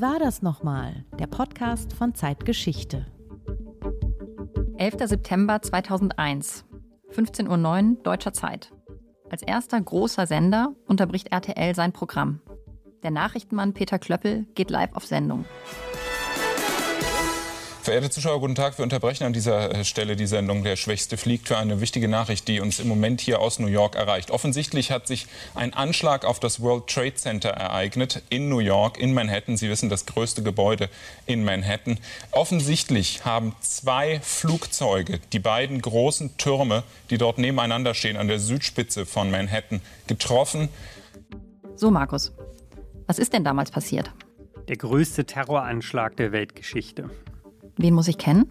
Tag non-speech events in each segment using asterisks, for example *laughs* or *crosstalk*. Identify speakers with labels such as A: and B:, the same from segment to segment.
A: Wie war das nochmal? Der Podcast von Zeitgeschichte.
B: 11. September 2001, 15.09 Uhr deutscher Zeit. Als erster großer Sender unterbricht RTL sein Programm. Der Nachrichtenmann Peter Klöppel geht live auf Sendung.
C: Verehrte Zuschauer, guten Tag. Wir unterbrechen an dieser äh, Stelle die Sendung Der Schwächste fliegt für eine wichtige Nachricht, die uns im Moment hier aus New York erreicht. Offensichtlich hat sich ein Anschlag auf das World Trade Center ereignet in New York, in Manhattan. Sie wissen, das größte Gebäude in Manhattan. Offensichtlich haben zwei Flugzeuge die beiden großen Türme, die dort nebeneinander stehen, an der Südspitze von Manhattan, getroffen.
B: So, Markus, was ist denn damals passiert?
D: Der größte Terroranschlag der Weltgeschichte.
B: Wen muss ich kennen?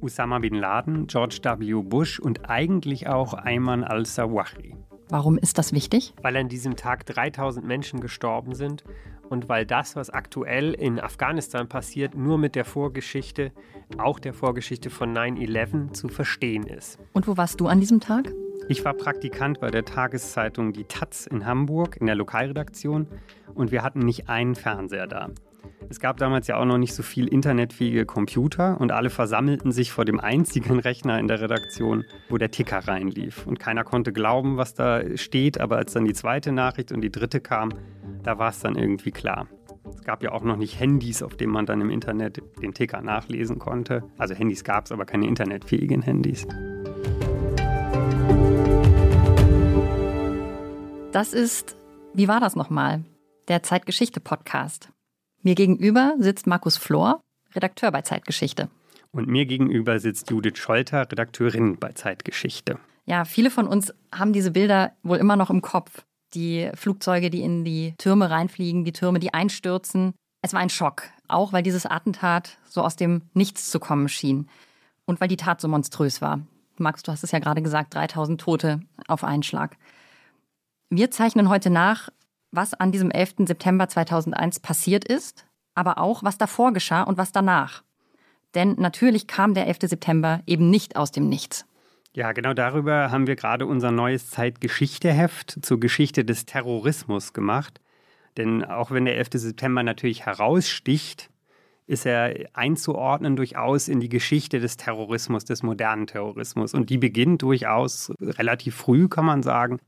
D: Osama bin Laden, George W. Bush und eigentlich auch Ayman al-Zawahri.
B: Warum ist das wichtig?
D: Weil an diesem Tag 3000 Menschen gestorben sind und weil das, was aktuell in Afghanistan passiert, nur mit der Vorgeschichte, auch der Vorgeschichte von 9-11 zu verstehen ist.
B: Und wo warst du an diesem Tag?
D: Ich war Praktikant bei der Tageszeitung Die Taz in Hamburg in der Lokalredaktion und wir hatten nicht einen Fernseher da. Es gab damals ja auch noch nicht so viel internetfähige Computer und alle versammelten sich vor dem einzigen *laughs* Rechner in der Redaktion, wo der Ticker reinlief. Und keiner konnte glauben, was da steht, aber als dann die zweite Nachricht und die dritte kam, da war es dann irgendwie klar. Es gab ja auch noch nicht Handys, auf denen man dann im Internet den Ticker nachlesen konnte. Also Handys gab es, aber keine internetfähigen Handys.
B: Das ist, wie war das nochmal? Der Zeitgeschichte-Podcast. Mir gegenüber sitzt Markus Flor, Redakteur bei Zeitgeschichte.
D: Und mir gegenüber sitzt Judith Scholter, Redakteurin bei Zeitgeschichte.
B: Ja, viele von uns haben diese Bilder wohl immer noch im Kopf. Die Flugzeuge, die in die Türme reinfliegen, die Türme, die einstürzen. Es war ein Schock, auch weil dieses Attentat so aus dem Nichts zu kommen schien. Und weil die Tat so monströs war. Max, du hast es ja gerade gesagt, 3000 Tote auf einen Schlag. Wir zeichnen heute nach, was an diesem 11. September 2001 passiert ist, aber auch, was davor geschah und was danach. Denn natürlich kam der 11. September eben nicht aus dem Nichts.
D: Ja, genau darüber haben wir gerade unser neues Zeitgeschichteheft zur Geschichte des Terrorismus gemacht. Denn auch wenn der 11. September natürlich heraussticht, ist er einzuordnen durchaus in die Geschichte des Terrorismus, des modernen Terrorismus. Und die beginnt durchaus relativ früh, kann man sagen,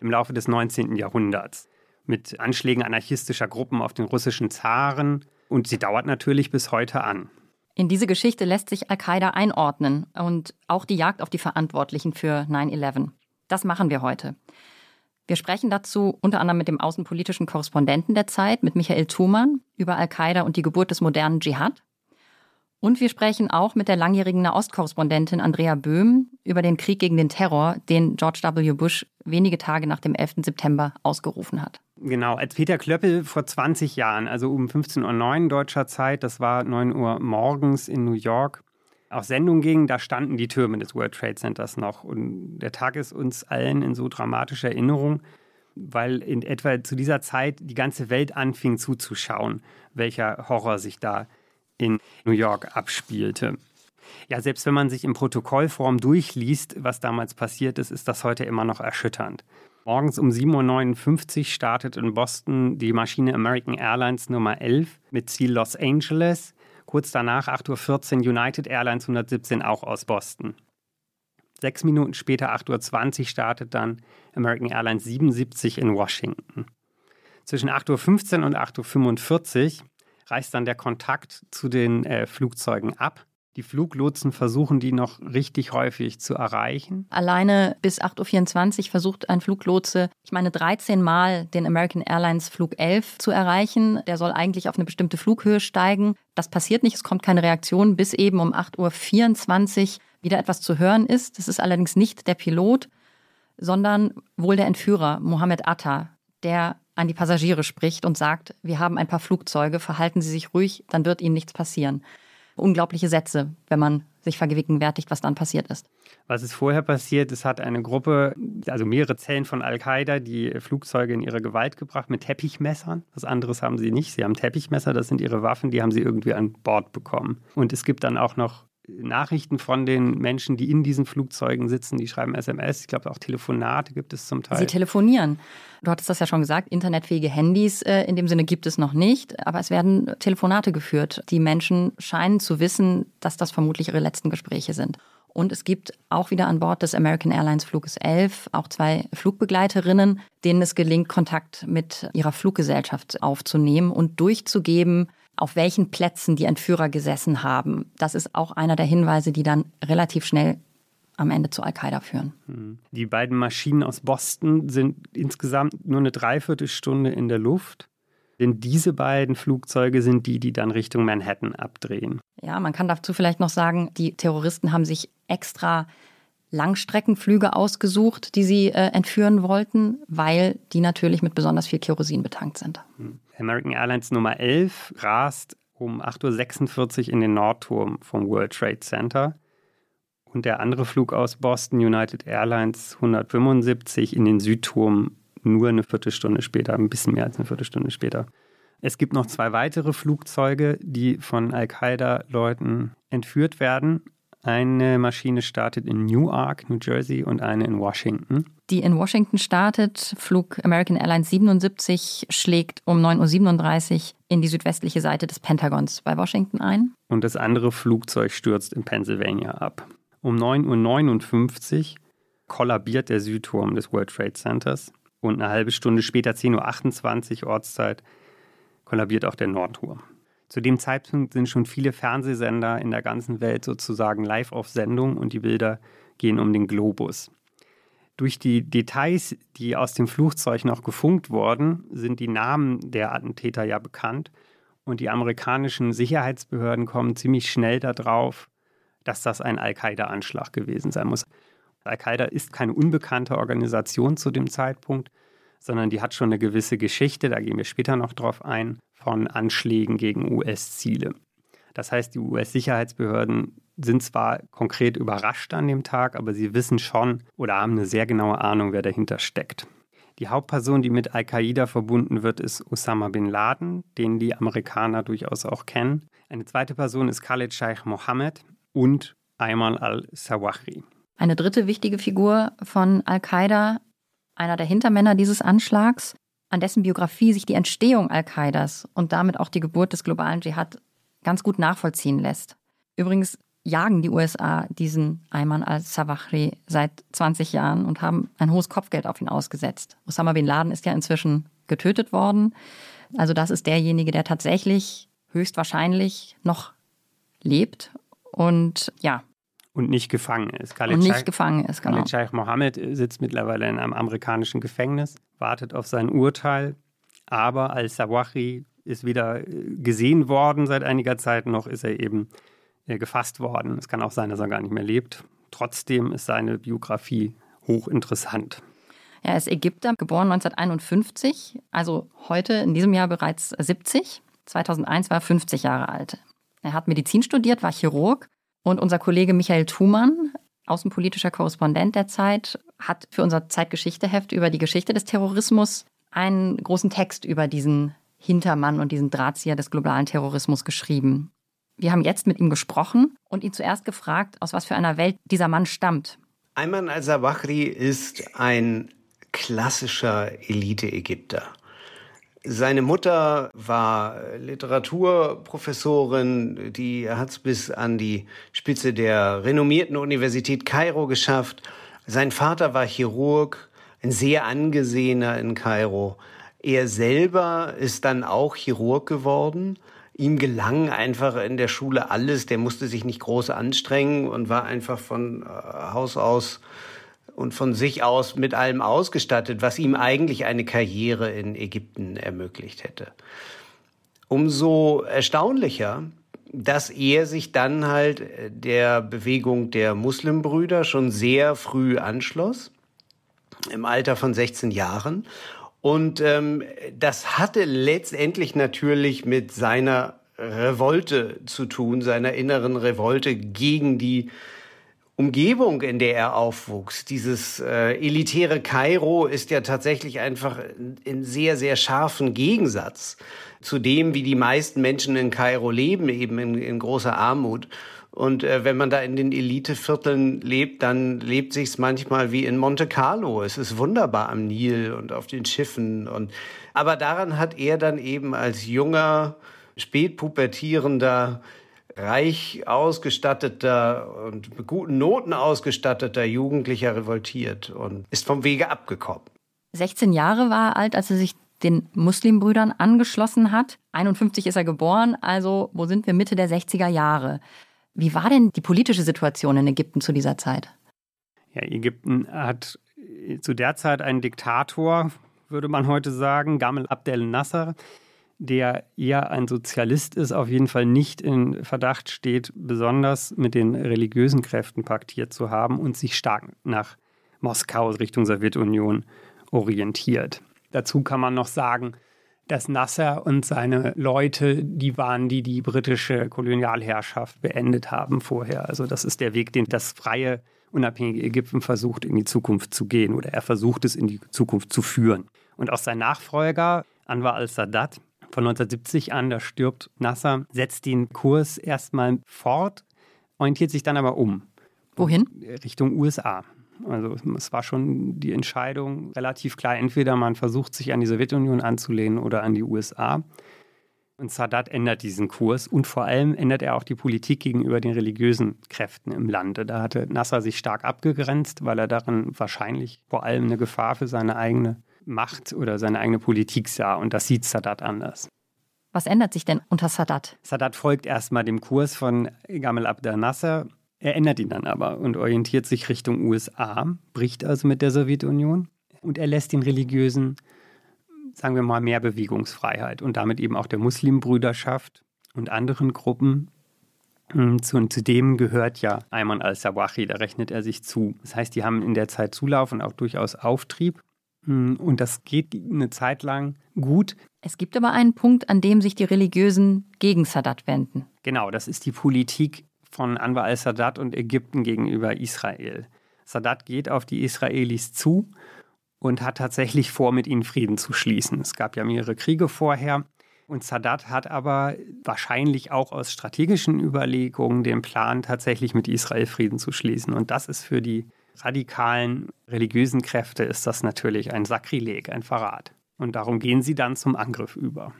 D: im Laufe des 19. Jahrhunderts mit Anschlägen anarchistischer Gruppen auf den russischen Zaren und sie dauert natürlich bis heute an.
B: In diese Geschichte lässt sich Al-Qaida einordnen und auch die Jagd auf die Verantwortlichen für 9-11. Das machen wir heute. Wir sprechen dazu unter anderem mit dem außenpolitischen Korrespondenten der Zeit, mit Michael Thumann, über Al-Qaida und die Geburt des modernen Dschihad. Und wir sprechen auch mit der langjährigen Nahostkorrespondentin Andrea Böhm über den Krieg gegen den Terror, den George W. Bush wenige Tage nach dem 11. September ausgerufen hat.
D: Genau, als Peter Klöppel vor 20 Jahren, also um 15.09 Uhr deutscher Zeit, das war 9 Uhr morgens in New York, auf Sendung ging, da standen die Türme des World Trade Centers noch. Und der Tag ist uns allen in so dramatischer Erinnerung, weil in etwa zu dieser Zeit die ganze Welt anfing zuzuschauen, welcher Horror sich da in New York abspielte. Ja, selbst wenn man sich in Protokollform durchliest, was damals passiert ist, ist das heute immer noch erschütternd. Morgens um 7.59 Uhr startet in Boston die Maschine American Airlines Nummer 11 mit Ziel Los Angeles. Kurz danach 8.14 Uhr United Airlines 117 auch aus Boston. Sechs Minuten später, 8.20 Uhr, startet dann American Airlines 77 in Washington. Zwischen 8.15 Uhr und 8.45 Uhr reißt dann der Kontakt zu den äh, Flugzeugen ab. Die Fluglotsen versuchen die noch richtig häufig zu erreichen.
B: Alleine bis 8.24 Uhr versucht ein Fluglotse, ich meine 13 Mal den American Airlines Flug 11 zu erreichen. Der soll eigentlich auf eine bestimmte Flughöhe steigen. Das passiert nicht, es kommt keine Reaktion, bis eben um 8.24 Uhr wieder etwas zu hören ist. Das ist allerdings nicht der Pilot, sondern wohl der Entführer Mohammed Atta, der an die Passagiere spricht und sagt, wir haben ein paar Flugzeuge, verhalten Sie sich ruhig, dann wird Ihnen nichts passieren. Unglaubliche Sätze, wenn man sich vergegenwärtigt, was dann passiert ist.
D: Was ist vorher passiert? Es hat eine Gruppe, also mehrere Zellen von Al-Qaida, die Flugzeuge in ihre Gewalt gebracht mit Teppichmessern. Was anderes haben sie nicht. Sie haben Teppichmesser, das sind ihre Waffen, die haben sie irgendwie an Bord bekommen. Und es gibt dann auch noch Nachrichten von den Menschen, die in diesen Flugzeugen sitzen. Die schreiben SMS. Ich glaube, auch Telefonate gibt es zum Teil.
B: Sie telefonieren. Du hattest das ja schon gesagt, internetfähige Handys äh, in dem Sinne gibt es noch nicht, aber es werden Telefonate geführt. Die Menschen scheinen zu wissen, dass das vermutlich ihre letzten Gespräche sind. Und es gibt auch wieder an Bord des American Airlines Fluges 11 auch zwei Flugbegleiterinnen, denen es gelingt, Kontakt mit ihrer Fluggesellschaft aufzunehmen und durchzugeben, auf welchen Plätzen die Entführer gesessen haben. Das ist auch einer der Hinweise, die dann relativ schnell am Ende zu Al-Qaida führen.
D: Hm. Die beiden Maschinen aus Boston sind insgesamt nur eine Dreiviertelstunde in der Luft. Denn diese beiden Flugzeuge sind die, die dann Richtung Manhattan abdrehen.
B: Ja, man kann dazu vielleicht noch sagen, die Terroristen haben sich extra Langstreckenflüge ausgesucht, die sie äh, entführen wollten, weil die natürlich mit besonders viel Kerosin betankt sind.
D: Hm. American Airlines Nummer 11 rast um 8.46 Uhr in den Nordturm vom World Trade Center. Und der andere Flug aus Boston, United Airlines 175, in den Südturm nur eine Viertelstunde später, ein bisschen mehr als eine Viertelstunde später. Es gibt noch zwei weitere Flugzeuge, die von Al-Qaida-Leuten entführt werden. Eine Maschine startet in Newark, New Jersey und eine in Washington.
B: Die in Washington startet, Flug American Airlines 77, schlägt um 9.37 Uhr in die südwestliche Seite des Pentagons bei Washington ein.
D: Und das andere Flugzeug stürzt in Pennsylvania ab. Um 9.59 Uhr kollabiert der Südturm des World Trade Centers. Und eine halbe Stunde später, 10.28 Uhr Ortszeit, kollabiert auch der Nordturm. Zu dem Zeitpunkt sind schon viele Fernsehsender in der ganzen Welt sozusagen live auf Sendung und die Bilder gehen um den Globus. Durch die Details, die aus dem Flugzeug noch gefunkt wurden, sind die Namen der Attentäter ja bekannt und die amerikanischen Sicherheitsbehörden kommen ziemlich schnell darauf, dass das ein Al-Qaida-Anschlag gewesen sein muss. Al-Qaida ist keine unbekannte Organisation zu dem Zeitpunkt, sondern die hat schon eine gewisse Geschichte, da gehen wir später noch drauf ein, von Anschlägen gegen US-Ziele. Das heißt, die US-Sicherheitsbehörden sind zwar konkret überrascht an dem Tag, aber sie wissen schon oder haben eine sehr genaue Ahnung, wer dahinter steckt. Die Hauptperson, die mit Al-Qaida verbunden wird, ist Osama bin Laden, den die Amerikaner durchaus auch kennen. Eine zweite Person ist Khalid Sheikh Mohammed und Ayman al-Sawahri.
B: Eine dritte wichtige Figur von Al-Qaida einer der Hintermänner dieses Anschlags, an dessen Biografie sich die Entstehung Al-Qaidas und damit auch die Geburt des globalen Dschihad ganz gut nachvollziehen lässt. Übrigens jagen die USA diesen Ayman al-Sawahri seit 20 Jahren und haben ein hohes Kopfgeld auf ihn ausgesetzt. Osama bin Laden ist ja inzwischen getötet worden. Also das ist derjenige, der tatsächlich höchstwahrscheinlich noch lebt. Und ja,
D: und nicht gefangen ist.
B: Khalid und nicht Scheich, gefangen ist,
D: genau. Khalid Scheich Mohammed sitzt mittlerweile in einem amerikanischen Gefängnis, wartet auf sein Urteil, aber Al-Sawahi ist wieder äh, gesehen worden seit einiger Zeit, noch ist er eben äh, gefasst worden. Es kann auch sein, dass er gar nicht mehr lebt. Trotzdem ist seine Biografie hochinteressant.
B: Er ist Ägypter, geboren 1951, also heute in diesem Jahr bereits 70. 2001 war er 50 Jahre alt. Er hat Medizin studiert, war Chirurg und unser Kollege Michael Thumann, außenpolitischer Korrespondent der Zeit, hat für unser Zeitgeschichteheft über die Geschichte des Terrorismus einen großen Text über diesen Hintermann und diesen Drahtzieher des globalen Terrorismus geschrieben. Wir haben jetzt mit ihm gesprochen und ihn zuerst gefragt, aus was für einer Welt dieser Mann stammt.
E: Ayman al-Zawahri ist ein klassischer Elite-Ägypter. Seine Mutter war Literaturprofessorin, die hat es bis an die Spitze der renommierten Universität Kairo geschafft. Sein Vater war Chirurg, ein sehr angesehener in Kairo. Er selber ist dann auch Chirurg geworden. Ihm gelang einfach in der Schule alles. Der musste sich nicht groß anstrengen und war einfach von äh, Haus aus und von sich aus mit allem ausgestattet, was ihm eigentlich eine Karriere in Ägypten ermöglicht hätte. Umso erstaunlicher, dass er sich dann halt der Bewegung der Muslimbrüder schon sehr früh anschloss, im Alter von 16 Jahren. Und ähm, das hatte letztendlich natürlich mit seiner Revolte zu tun, seiner inneren Revolte gegen die Umgebung, in der er aufwuchs. Dieses äh, elitäre Kairo ist ja tatsächlich einfach in sehr, sehr scharfen Gegensatz zu dem, wie die meisten Menschen in Kairo leben, eben in, in großer Armut. Und äh, wenn man da in den Elitevierteln lebt, dann lebt sich's manchmal wie in Monte Carlo. Es ist wunderbar am Nil und auf den Schiffen. Und aber daran hat er dann eben als junger, spätpubertierender reich ausgestatteter und mit guten Noten ausgestatteter Jugendlicher revoltiert und ist vom Wege abgekommen.
B: 16 Jahre war er alt, als er sich den Muslimbrüdern angeschlossen hat. 51 ist er geboren, also wo sind wir Mitte der 60er Jahre? Wie war denn die politische Situation in Ägypten zu dieser Zeit?
D: Ja, Ägypten hat zu der Zeit einen Diktator, würde man heute sagen, Gamal Abdel Nasser, der eher ein Sozialist ist, auf jeden Fall nicht in Verdacht steht, besonders mit den religiösen Kräften paktiert zu haben und sich stark nach Moskau Richtung Sowjetunion orientiert. Dazu kann man noch sagen, dass Nasser und seine Leute die waren, die die britische Kolonialherrschaft beendet haben vorher. Also das ist der Weg, den das freie, unabhängige Ägypten versucht, in die Zukunft zu gehen oder er versucht es in die Zukunft zu führen. Und auch sein Nachfolger, Anwar al-Sadat, von 1970 an, da stirbt Nasser, setzt den Kurs erstmal fort, orientiert sich dann aber um.
B: Wohin?
D: Richtung USA. Also es war schon die Entscheidung relativ klar, entweder man versucht sich an die Sowjetunion anzulehnen oder an die USA. Und Sadat ändert diesen Kurs und vor allem ändert er auch die Politik gegenüber den religiösen Kräften im Lande. Da hatte Nasser sich stark abgegrenzt, weil er darin wahrscheinlich vor allem eine Gefahr für seine eigene Macht oder seine eigene Politik sah. Und das sieht Sadat anders.
B: Was ändert sich denn unter Sadat?
D: Sadat folgt erstmal dem Kurs von Gamal Abdel Nasser. Er ändert ihn dann aber und orientiert sich Richtung USA, bricht also mit der Sowjetunion und er lässt den religiösen, sagen wir mal, mehr Bewegungsfreiheit und damit eben auch der Muslimbrüderschaft und anderen Gruppen. Hm, zu, zu dem gehört ja Ayman al-Sawahi, da rechnet er sich zu. Das heißt, die haben in der Zeit Zulauf und auch durchaus Auftrieb. Hm, und das geht eine Zeit lang gut.
B: Es gibt aber einen Punkt, an dem sich die Religiösen gegen Sadat wenden.
D: Genau, das ist die Politik von Anwar al-Sadat und Ägypten gegenüber Israel. Sadat geht auf die Israelis zu und hat tatsächlich vor, mit ihnen Frieden zu schließen. Es gab ja mehrere Kriege vorher. Und Sadat hat aber wahrscheinlich auch aus strategischen Überlegungen den Plan, tatsächlich mit Israel Frieden zu schließen. Und das ist für die radikalen religiösen Kräfte ist das natürlich ein Sakrileg, ein Verrat. Und darum gehen sie dann zum Angriff über.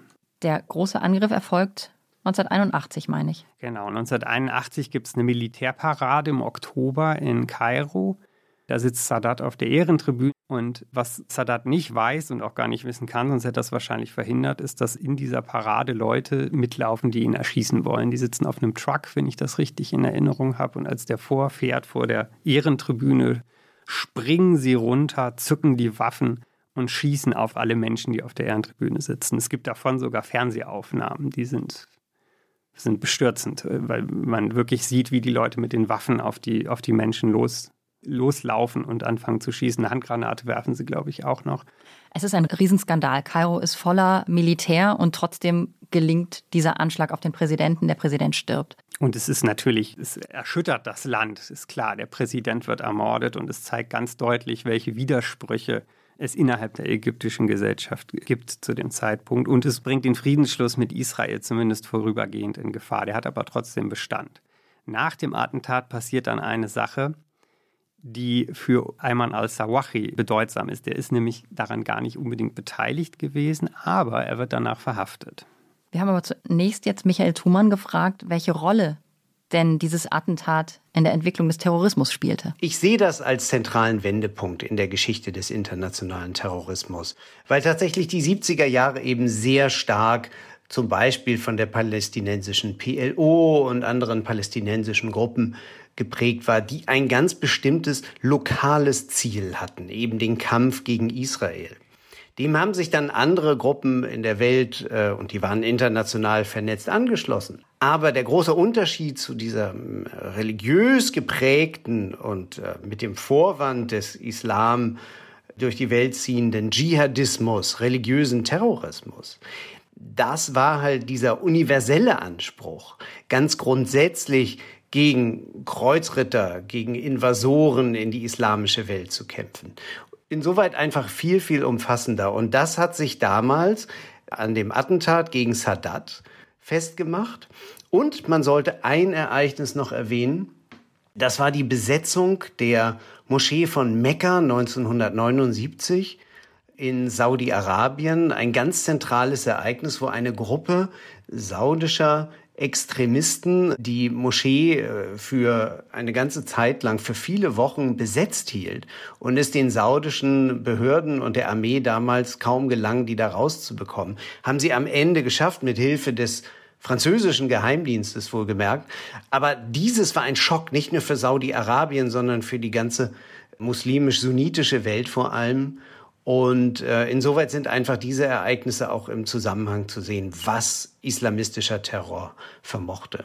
B: Der große Angriff erfolgt 1981, meine ich.
D: Genau, 1981 gibt es eine Militärparade im Oktober in Kairo. Da sitzt Sadat auf der Ehrentribüne. Und was Sadat nicht weiß und auch gar nicht wissen kann, sonst hätte das wahrscheinlich verhindert, ist, dass in dieser Parade Leute mitlaufen, die ihn erschießen wollen. Die sitzen auf einem Truck, wenn ich das richtig in Erinnerung habe. Und als der vorfährt vor der Ehrentribüne, springen sie runter, zücken die Waffen und schießen auf alle Menschen, die auf der Ehrentribüne sitzen. Es gibt davon sogar Fernsehaufnahmen, die sind, sind bestürzend, weil man wirklich sieht, wie die Leute mit den Waffen auf die, auf die Menschen los, loslaufen und anfangen zu schießen. Eine Handgranate werfen sie, glaube ich, auch noch.
B: Es ist ein Riesenskandal. Kairo ist voller Militär und trotzdem gelingt dieser Anschlag auf den Präsidenten. Der Präsident stirbt.
D: Und es ist natürlich, es erschüttert das Land, ist klar. Der Präsident wird ermordet und es zeigt ganz deutlich, welche Widersprüche es innerhalb der ägyptischen Gesellschaft gibt zu dem Zeitpunkt. Und es bringt den Friedensschluss mit Israel zumindest vorübergehend in Gefahr. Der hat aber trotzdem Bestand. Nach dem Attentat passiert dann eine Sache, die für Ayman al-Sawahi bedeutsam ist. Der ist nämlich daran gar nicht unbedingt beteiligt gewesen, aber er wird danach verhaftet.
B: Wir haben aber zunächst jetzt Michael Thumann gefragt, welche Rolle denn dieses Attentat in der Entwicklung des Terrorismus spielte.
E: Ich sehe das als zentralen Wendepunkt in der Geschichte des internationalen Terrorismus, weil tatsächlich die 70er Jahre eben sehr stark zum Beispiel von der palästinensischen PLO und anderen palästinensischen Gruppen geprägt war, die ein ganz bestimmtes lokales Ziel hatten, eben den Kampf gegen Israel. Dem haben sich dann andere Gruppen in der Welt, äh, und die waren international vernetzt, angeschlossen. Aber der große Unterschied zu dieser äh, religiös geprägten und äh, mit dem Vorwand des Islam durch die Welt ziehenden Dschihadismus, religiösen Terrorismus, das war halt dieser universelle Anspruch, ganz grundsätzlich gegen Kreuzritter, gegen Invasoren in die islamische Welt zu kämpfen insoweit einfach viel, viel umfassender. Und das hat sich damals an dem Attentat gegen Sadat festgemacht. Und man sollte ein Ereignis noch erwähnen. Das war die Besetzung der Moschee von Mekka 1979 in Saudi-Arabien. Ein ganz zentrales Ereignis, wo eine Gruppe saudischer Extremisten die Moschee äh, für eine ganze Zeit lang, für viele Wochen besetzt hielt und es den saudischen Behörden und der Armee damals kaum gelang, die da rauszubekommen, haben sie am Ende geschafft, mit Hilfe des französischen Geheimdienstes wohlgemerkt. Aber dieses war ein Schock, nicht nur für Saudi-Arabien, sondern für die ganze muslimisch-sunnitische Welt vor allem. Und äh, insoweit sind einfach diese Ereignisse auch im Zusammenhang zu sehen, was islamistischer Terror vermochte.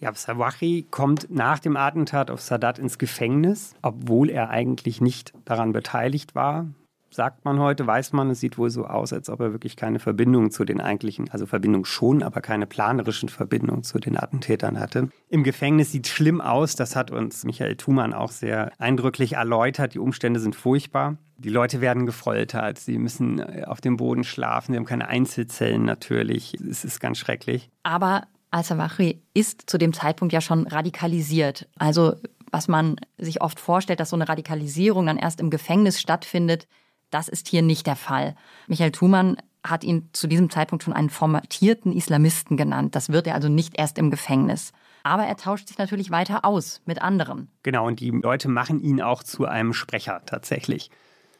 D: Ja, Sawahi kommt nach dem Attentat auf Sadat ins Gefängnis, obwohl er eigentlich nicht daran beteiligt war sagt man heute, weiß man, es sieht wohl so aus, als ob er wirklich keine Verbindung zu den eigentlichen, also Verbindung schon, aber keine planerischen Verbindungen zu den Attentätern hatte. Im Gefängnis sieht es schlimm aus, das hat uns Michael Thumann auch sehr eindrücklich erläutert. Die Umstände sind furchtbar. Die Leute werden gefoltert, sie müssen äh, auf dem Boden schlafen, sie haben keine Einzelzellen natürlich. Es ist ganz schrecklich.
B: Aber Al-Sawahri ist zu dem Zeitpunkt ja schon radikalisiert. Also was man sich oft vorstellt, dass so eine Radikalisierung dann erst im Gefängnis stattfindet, das ist hier nicht der Fall. Michael Thumann hat ihn zu diesem Zeitpunkt schon einen formatierten Islamisten genannt. Das wird er also nicht erst im Gefängnis. Aber er tauscht sich natürlich weiter aus mit anderen.
D: Genau, und die Leute machen ihn auch zu einem Sprecher tatsächlich.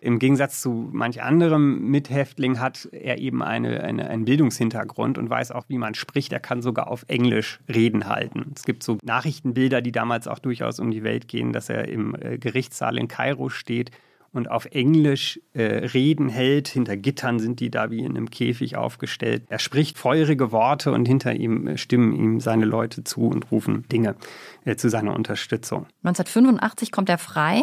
D: Im Gegensatz zu manch anderem Mithäftling hat er eben eine, eine, einen Bildungshintergrund und weiß auch, wie man spricht. Er kann sogar auf Englisch Reden halten. Es gibt so Nachrichtenbilder, die damals auch durchaus um die Welt gehen, dass er im äh, Gerichtssaal in Kairo steht und auf Englisch äh, Reden hält. Hinter Gittern sind die da wie in einem Käfig aufgestellt. Er spricht feurige Worte und hinter ihm äh, stimmen ihm seine Leute zu und rufen Dinge äh, zu seiner Unterstützung.
B: 1985 kommt er frei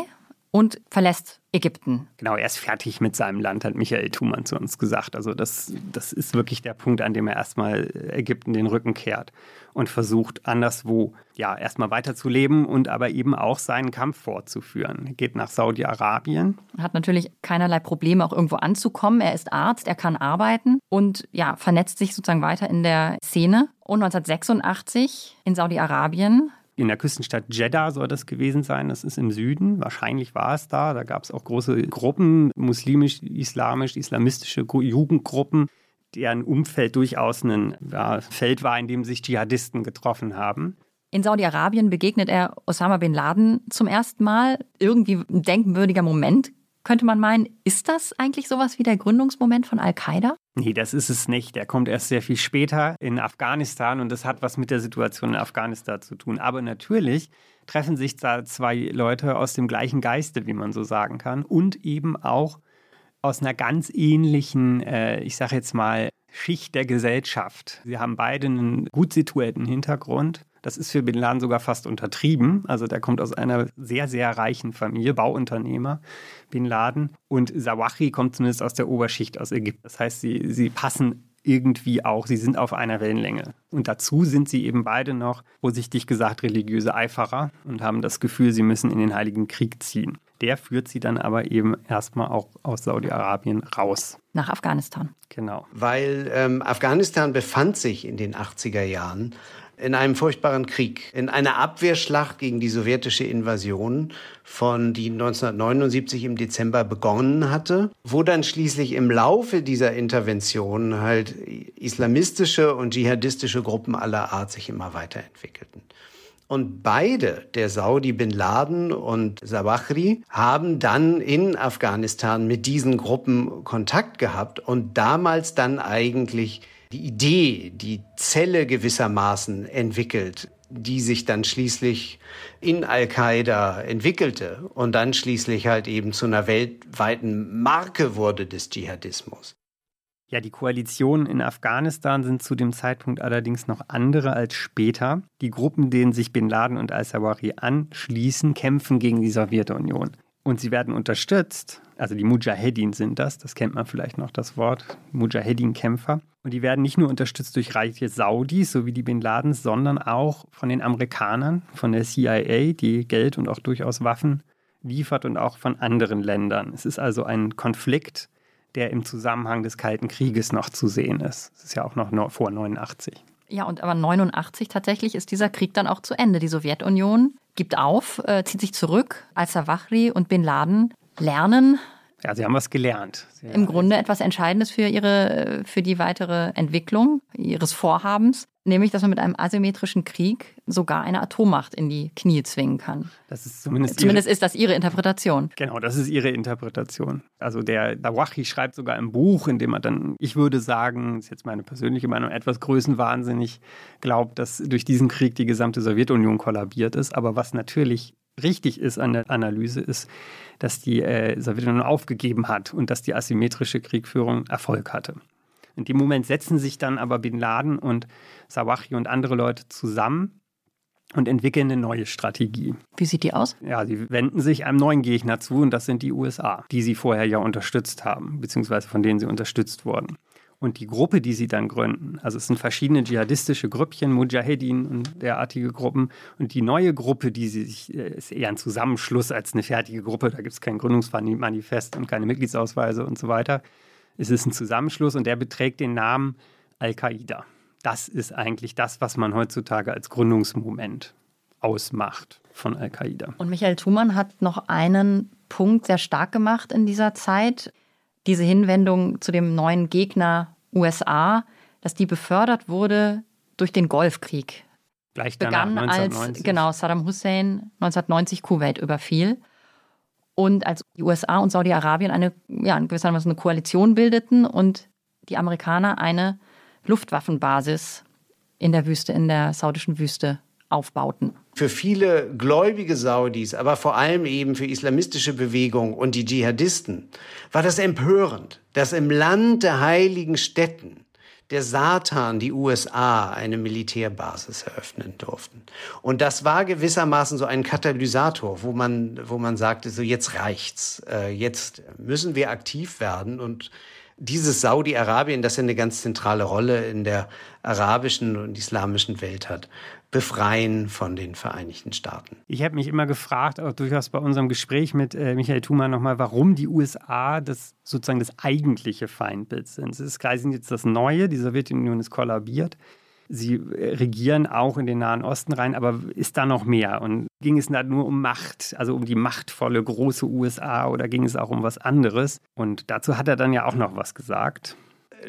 B: und verlässt Ägypten.
D: Genau, er ist fertig mit seinem Land, hat Michael Thumann zu uns gesagt. Also das, das ist wirklich der Punkt, an dem er erstmal Ägypten den Rücken kehrt und versucht, anderswo ja erstmal weiterzuleben und aber eben auch seinen Kampf fortzuführen. Er geht nach Saudi-Arabien.
B: Hat natürlich keinerlei Probleme, auch irgendwo anzukommen. Er ist Arzt, er kann arbeiten und ja, vernetzt sich sozusagen weiter in der Szene. Und 1986 in Saudi-Arabien
D: in der Küstenstadt Jeddah soll das gewesen sein. Das ist im Süden. Wahrscheinlich war es da. Da gab es auch große Gruppen, muslimisch, islamisch, islamistische Jugendgruppen, deren Umfeld durchaus ein ja, Feld war, in dem sich Dschihadisten getroffen haben.
B: In Saudi-Arabien begegnet er Osama bin Laden zum ersten Mal. Irgendwie ein denkwürdiger Moment, könnte man meinen. Ist das eigentlich sowas wie der Gründungsmoment von Al-Qaida?
D: Nee, das ist es nicht. Der kommt erst sehr viel später in Afghanistan und das hat was mit der Situation in Afghanistan zu tun. Aber natürlich treffen sich da zwei Leute aus dem gleichen Geiste, wie man so sagen kann, und eben auch aus einer ganz ähnlichen, äh, ich sage jetzt mal, Schicht der Gesellschaft. Sie haben beide einen gut situierten Hintergrund. Das ist für Bin Laden sogar fast untertrieben. Also der kommt aus einer sehr, sehr reichen Familie, Bauunternehmer, Bin Laden. Und Sawahi kommt zumindest aus der Oberschicht aus Ägypten. Das heißt, sie, sie passen irgendwie auch, sie sind auf einer Wellenlänge. Und dazu sind sie eben beide noch, vorsichtig gesagt, religiöse Eiferer und haben das Gefühl, sie müssen in den Heiligen Krieg ziehen. Der führt sie dann aber eben erstmal auch aus Saudi-Arabien raus.
B: Nach Afghanistan.
D: Genau.
E: Weil ähm, Afghanistan befand sich in den 80er Jahren in einem furchtbaren Krieg, in einer Abwehrschlacht gegen die sowjetische Invasion, von die 1979 im Dezember begonnen hatte, wo dann schließlich im Laufe dieser Intervention halt islamistische und dschihadistische Gruppen aller Art sich immer weiterentwickelten. Und beide, der Saudi Bin Laden und Zawahri, haben dann in Afghanistan mit diesen Gruppen Kontakt gehabt und damals dann eigentlich die Idee, die Zelle gewissermaßen entwickelt, die sich dann schließlich in Al-Qaida entwickelte und dann schließlich halt eben zu einer weltweiten Marke wurde des Dschihadismus.
D: Ja, die Koalitionen in Afghanistan sind zu dem Zeitpunkt allerdings noch andere als später. Die Gruppen, denen sich Bin Laden und al-Zawahri anschließen, kämpfen gegen die Sowjetunion. Und sie werden unterstützt, also die Mujahedin sind das, das kennt man vielleicht noch das Wort, Mujahedin-Kämpfer. Und die werden nicht nur unterstützt durch reiche Saudis, so wie die Bin Ladens, sondern auch von den Amerikanern, von der CIA, die Geld und auch durchaus Waffen liefert und auch von anderen Ländern. Es ist also ein Konflikt, der im Zusammenhang des Kalten Krieges noch zu sehen ist. Es ist ja auch noch vor 89.
B: Ja, und aber 89 tatsächlich ist dieser Krieg dann auch zu Ende. Die Sowjetunion gibt auf, äh, zieht sich zurück, als Zawahri und Bin Laden lernen,
D: ja, Sie haben was gelernt.
B: Sie Im Grunde etwas Entscheidendes für ihre, für die weitere Entwicklung ihres Vorhabens, nämlich, dass man mit einem asymmetrischen Krieg sogar eine Atommacht in die Knie zwingen kann.
D: Das ist zumindest,
B: zumindest ihre, ist das Ihre Interpretation.
D: Genau, das ist Ihre Interpretation. Also der Dawachi schreibt sogar im Buch, in dem er dann, ich würde sagen, das ist jetzt meine persönliche Meinung, etwas größenwahnsinnig glaubt, dass durch diesen Krieg die gesamte Sowjetunion kollabiert ist. Aber was natürlich richtig ist an der Analyse, ist, dass die äh, Sowjetunion aufgegeben hat und dass die asymmetrische Kriegführung Erfolg hatte. In dem Moment setzen sich dann aber Bin Laden und Sawachi und andere Leute zusammen und entwickeln eine neue Strategie.
B: Wie sieht die aus?
D: Ja, sie wenden sich einem neuen Gegner zu und das sind die USA, die sie vorher ja unterstützt haben, beziehungsweise von denen sie unterstützt wurden. Und die Gruppe, die sie dann gründen, also es sind verschiedene dschihadistische Grüppchen, Mujahedin und derartige Gruppen. Und die neue Gruppe, die sie sich, äh, ist eher ein Zusammenschluss als eine fertige Gruppe. Da gibt es kein Gründungsmanifest und keine Mitgliedsausweise und so weiter. Es ist ein Zusammenschluss und der beträgt den Namen Al-Qaida. Das ist eigentlich das, was man heutzutage als Gründungsmoment ausmacht von Al-Qaida.
B: Und Michael Thumann hat noch einen Punkt sehr stark gemacht in dieser Zeit diese Hinwendung zu dem neuen Gegner USA, dass die befördert wurde durch den Golfkrieg.
D: Gleich danach, begann 1990.
B: als genau Saddam Hussein 1990 Kuwait überfiel und als die USA und Saudi-Arabien eine ja in gewisser Weise eine Koalition bildeten und die Amerikaner eine Luftwaffenbasis in der Wüste in der saudischen Wüste aufbauten.
E: Für viele gläubige Saudis, aber vor allem eben für islamistische Bewegungen und die Dschihadisten, war das empörend, dass im Land der heiligen Städten der Satan die USA eine Militärbasis eröffnen durften. Und das war gewissermaßen so ein Katalysator, wo man, wo man sagte, so jetzt reicht's, äh, jetzt müssen wir aktiv werden und dieses Saudi-Arabien, das ja eine ganz zentrale Rolle in der arabischen und islamischen Welt hat, befreien von den Vereinigten Staaten.
D: Ich habe mich immer gefragt, auch durchaus bei unserem Gespräch mit äh, Michael Thumann nochmal, warum die USA das sozusagen das eigentliche Feindbild sind. Es sie sind jetzt das Neue, die Sowjetunion ist kollabiert. Sie äh, regieren auch in den Nahen Osten rein, aber ist da noch mehr? Und ging es da nur um Macht, also um die machtvolle große USA oder ging es auch um was anderes? Und dazu hat er dann ja auch noch was gesagt.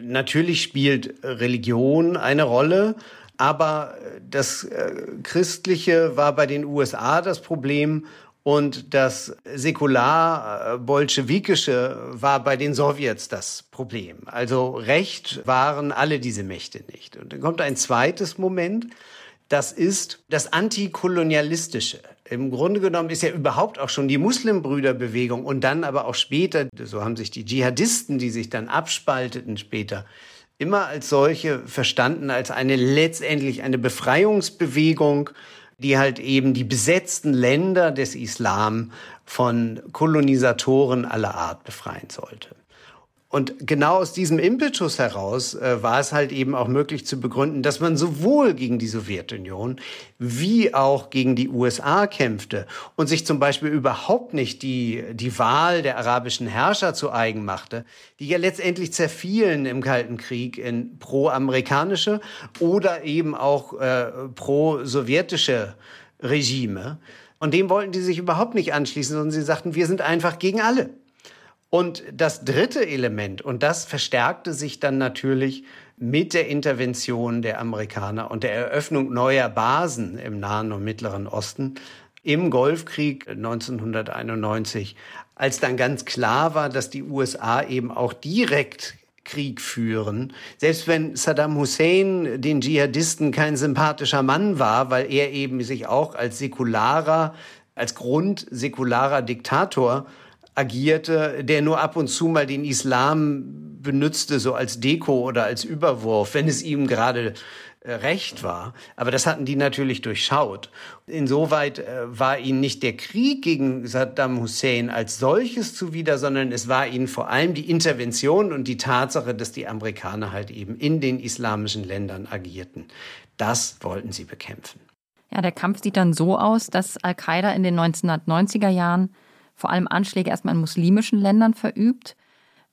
E: Natürlich spielt Religion eine Rolle. Aber das äh, Christliche war bei den USA das Problem und das säkular-bolschewikische war bei den Sowjets das Problem. Also Recht waren alle diese Mächte nicht. Und dann kommt ein zweites Moment. Das ist das Antikolonialistische. Im Grunde genommen ist ja überhaupt auch schon die Muslimbrüderbewegung und dann aber auch später, so haben sich die Dschihadisten, die sich dann abspalteten später, immer als solche verstanden, als eine letztendlich eine Befreiungsbewegung, die halt eben die besetzten Länder des Islam von Kolonisatoren aller Art befreien sollte. Und genau aus diesem Impetus heraus äh, war es halt eben auch möglich zu begründen, dass man sowohl gegen die Sowjetunion wie auch gegen die USA kämpfte und sich zum Beispiel überhaupt nicht die, die Wahl der arabischen Herrscher zu eigen machte, die ja letztendlich zerfielen im Kalten Krieg in pro-amerikanische oder eben auch äh, pro-sowjetische Regime. Und dem wollten die sich überhaupt nicht anschließen, sondern sie sagten, wir sind einfach gegen alle. Und das dritte Element, und das verstärkte sich dann natürlich mit der Intervention der Amerikaner und der Eröffnung neuer Basen im Nahen und Mittleren Osten im Golfkrieg 1991, als dann ganz klar war, dass die USA eben auch direkt Krieg führen. Selbst wenn Saddam Hussein den Dschihadisten kein sympathischer Mann war, weil er eben sich auch als säkularer, als grundsäkularer Diktator agierte, der nur ab und zu mal den Islam benutzte, so als Deko oder als Überwurf, wenn es ihm gerade äh, recht war. Aber das hatten die natürlich durchschaut. Insoweit äh, war ihnen nicht der Krieg gegen Saddam Hussein als solches zuwider, sondern es war ihnen vor allem die Intervention und die Tatsache, dass die Amerikaner halt eben in den islamischen Ländern agierten. Das wollten sie bekämpfen.
B: Ja, der Kampf sieht dann so aus, dass Al-Qaida in den 1990er Jahren vor allem Anschläge erstmal in muslimischen Ländern verübt,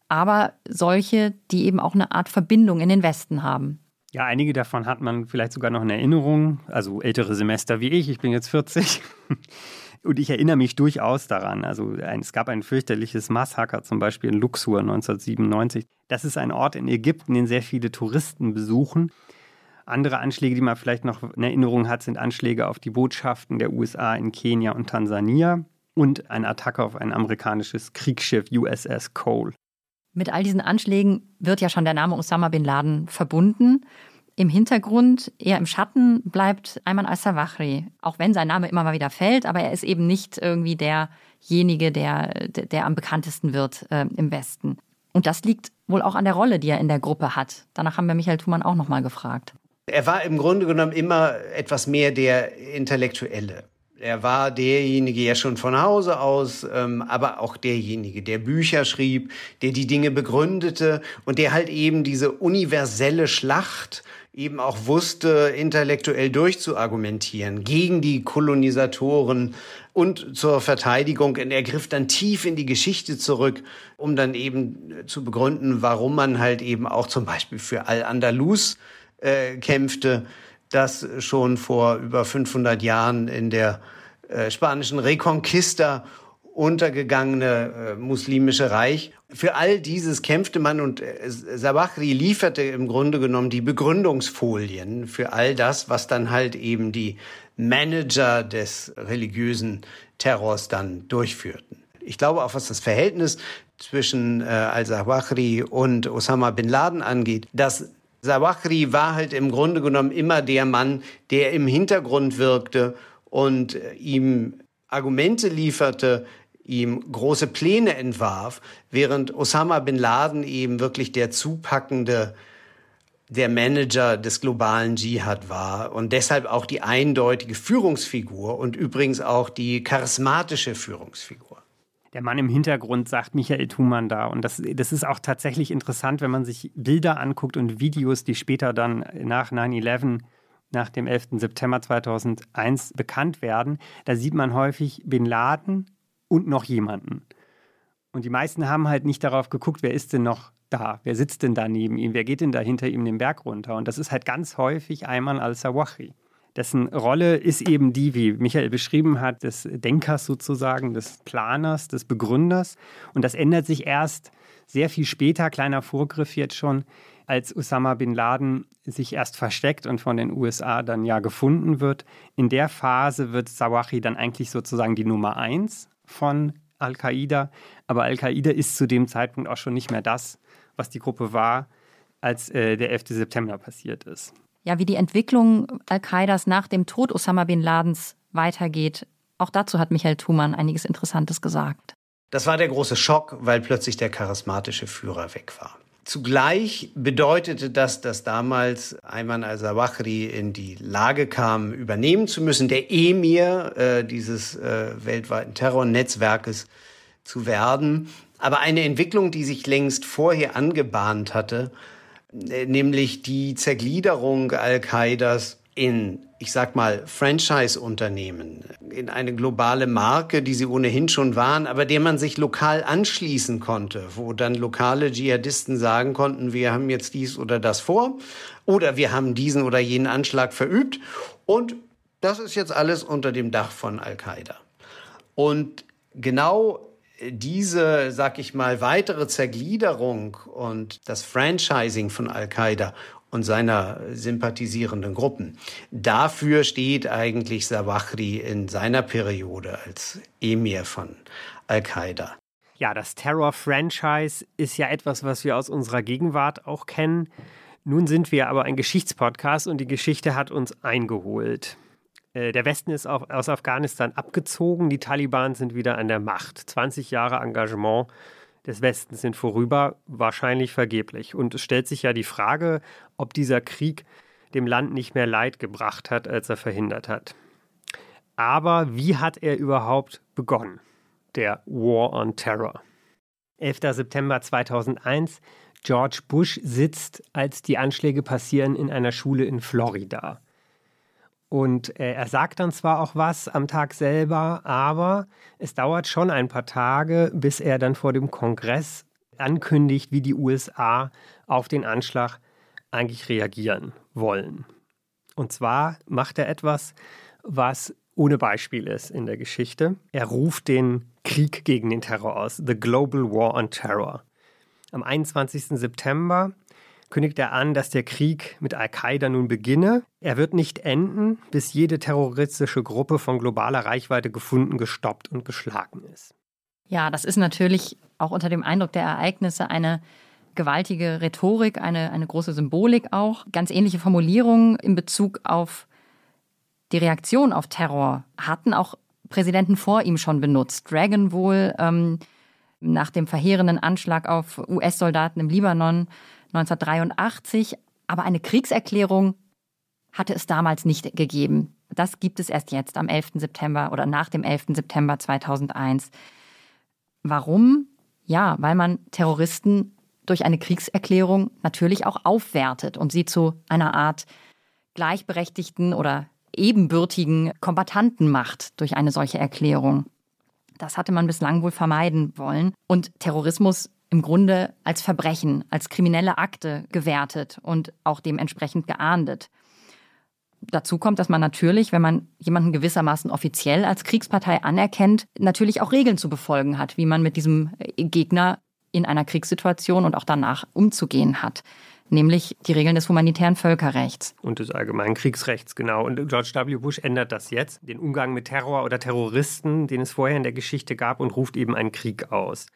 B: aber solche, die eben auch eine Art Verbindung in den Westen haben.
D: Ja, einige davon hat man vielleicht sogar noch in Erinnerung, also ältere Semester wie ich, ich bin jetzt 40. *laughs* Und ich erinnere mich durchaus daran. Also ein, es gab ein fürchterliches Massaker, zum Beispiel in Luxor 1997. Das ist ein Ort in Ägypten, den sehr viele Touristen besuchen. Andere Anschläge, die man vielleicht noch in Erinnerung hat, sind Anschläge auf die Botschaften der USA in Kenia und Tansania und eine Attacke auf ein amerikanisches Kriegsschiff USS Cole.
B: Mit all diesen Anschlägen wird ja schon der Name Osama bin Laden verbunden. Im Hintergrund, eher im Schatten, bleibt Ayman al-Sawahri. Auch wenn sein Name immer mal wieder fällt, aber er ist eben nicht irgendwie derjenige, der, der am bekanntesten wird äh, im Westen. Und das liegt wohl auch an der Rolle, die er in der Gruppe hat. Danach haben wir Michael Thumann auch nochmal gefragt.
E: Er war im Grunde genommen immer etwas mehr der Intellektuelle. Er war derjenige ja schon von Hause aus, ähm, aber auch derjenige, der Bücher schrieb, der die Dinge begründete und der halt eben diese universelle Schlacht eben auch wusste, intellektuell durchzuargumentieren gegen die Kolonisatoren und zur Verteidigung. Und er griff dann tief in die Geschichte zurück, um dann eben zu begründen, warum man halt eben auch zum Beispiel für Al-Andalus äh, kämpfte das schon vor über 500 Jahren in der äh, spanischen Reconquista untergegangene äh, muslimische Reich. Für all dieses kämpfte man und äh, Sabachri lieferte im Grunde genommen die Begründungsfolien für all das, was dann halt eben die Manager des religiösen Terrors dann durchführten. Ich glaube auch, was das Verhältnis zwischen äh, al-Zawahri und Osama bin Laden angeht, dass Zawahri war halt im Grunde genommen immer der Mann, der im Hintergrund wirkte und äh, ihm Argumente lieferte, ihm große Pläne entwarf, während Osama bin Laden eben wirklich der zupackende der Manager des globalen Dschihad war und deshalb auch die eindeutige Führungsfigur und übrigens auch die charismatische Führungsfigur
D: der Mann im Hintergrund, sagt Michael Thumann da. Und das, das ist auch tatsächlich interessant, wenn man sich Bilder anguckt und Videos, die später dann nach 9-11, nach dem 11. September 2001 bekannt werden. Da sieht man häufig Bin Laden und noch jemanden. Und die meisten haben halt nicht darauf geguckt, wer ist denn noch da? Wer sitzt denn da neben ihm? Wer geht denn da hinter ihm den Berg runter? Und das ist halt ganz häufig Ayman al-Sawahi dessen Rolle ist eben die, wie Michael beschrieben hat, des Denkers sozusagen, des Planers, des Begründers. Und das ändert sich erst sehr viel später, kleiner Vorgriff jetzt schon, als Osama bin Laden sich erst versteckt und von den USA dann ja gefunden wird. In der Phase wird Sawahi dann eigentlich sozusagen die Nummer eins von Al-Qaida. Aber Al-Qaida ist zu dem Zeitpunkt auch schon nicht mehr das, was die Gruppe war, als äh, der 11. September passiert ist
B: ja, wie die Entwicklung Al-Qaidas nach dem Tod Osama bin Ladens weitergeht. Auch dazu hat Michael Thumann einiges Interessantes gesagt.
E: Das war der große Schock, weil plötzlich der charismatische Führer weg war. Zugleich bedeutete das, dass damals Ayman al-Zawahri in die Lage kam, übernehmen zu müssen, der Emir äh, dieses äh, weltweiten Terrornetzwerkes zu werden. Aber eine Entwicklung, die sich längst vorher angebahnt hatte, nämlich die Zergliederung Al-Qaidas in, ich sag mal, Franchise-Unternehmen, in eine globale Marke, die sie ohnehin schon waren, aber der man sich lokal anschließen konnte, wo dann lokale Dschihadisten sagen konnten, wir haben jetzt dies oder das vor oder wir haben diesen oder jenen Anschlag verübt und das ist jetzt alles unter dem Dach von Al-Qaida. Und genau diese, sag ich mal, weitere Zergliederung und das Franchising von Al-Qaida und seiner sympathisierenden Gruppen. Dafür steht eigentlich Zawahri in seiner Periode als Emir von Al-Qaida.
D: Ja, das Terror-Franchise ist ja etwas, was wir aus unserer Gegenwart auch kennen. Nun sind wir aber ein Geschichtspodcast und die Geschichte hat uns eingeholt. Äh, der Westen ist aus Afghanistan abgezogen, die Taliban sind wieder an der Macht. 20 Jahre Engagement des Westens sind vorüber, wahrscheinlich vergeblich. Und es stellt sich ja die Frage, ob dieser Krieg dem Land nicht mehr Leid gebracht hat, als er verhindert hat. Aber wie hat er überhaupt begonnen? Der War on Terror. 11. September 2001. George Bush sitzt, als die Anschläge passieren, in einer Schule in Florida. Und äh, er sagt dann zwar auch was am Tag selber, aber es dauert schon ein paar Tage, bis er dann vor dem Kongress ankündigt, wie die USA auf den Anschlag eigentlich reagieren wollen. Und zwar macht er etwas, was ohne Beispiel ist in der Geschichte. Er ruft den Krieg gegen den Terror aus, The Global War on Terror. Am 21. September kündigt er an, dass der Krieg mit Al-Qaida nun beginne. Er wird nicht enden, bis jede terroristische Gruppe von globaler Reichweite gefunden, gestoppt und geschlagen ist.
B: Ja, das ist natürlich auch unter dem Eindruck der Ereignisse eine gewaltige Rhetorik, eine, eine große Symbolik auch. Ganz ähnliche Formulierungen in Bezug auf die Reaktion auf Terror hatten auch Präsidenten vor ihm schon benutzt. Reagan wohl ähm, nach dem verheerenden Anschlag auf US-Soldaten im Libanon 1983. Aber eine Kriegserklärung hatte es damals nicht gegeben. Das gibt es erst jetzt am 11. September oder nach dem 11. September 2001. Warum? Ja, weil man Terroristen durch eine Kriegserklärung natürlich auch aufwertet und sie zu einer Art gleichberechtigten oder ebenbürtigen Kombatanten macht durch eine solche Erklärung. Das hatte man bislang wohl vermeiden wollen. Und Terrorismus im Grunde als Verbrechen, als kriminelle Akte gewertet und auch dementsprechend geahndet. Dazu kommt, dass man natürlich, wenn man jemanden gewissermaßen offiziell als Kriegspartei anerkennt, natürlich auch Regeln zu befolgen hat, wie man mit diesem Gegner in einer Kriegssituation und auch danach umzugehen hat nämlich die Regeln des humanitären Völkerrechts.
D: Und des allgemeinen Kriegsrechts, genau. Und George W. Bush ändert das jetzt, den Umgang mit Terror oder Terroristen, den es vorher in der Geschichte gab, und ruft eben einen Krieg aus.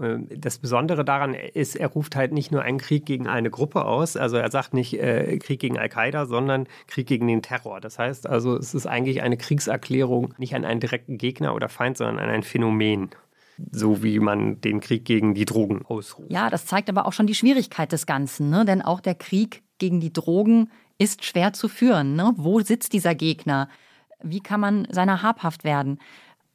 D: Ähm, das Besondere daran ist, er ruft halt nicht nur einen Krieg gegen eine Gruppe aus, also er sagt nicht äh, Krieg gegen Al-Qaida, sondern Krieg gegen den Terror. Das heißt also, es ist eigentlich eine Kriegserklärung nicht an einen direkten Gegner oder Feind, sondern an ein Phänomen so wie man den Krieg gegen die Drogen ausruft.
B: Ja, das zeigt aber auch schon die Schwierigkeit des Ganzen, ne? denn auch der Krieg gegen die Drogen ist schwer zu führen. Ne? Wo sitzt dieser Gegner? Wie kann man seiner habhaft werden?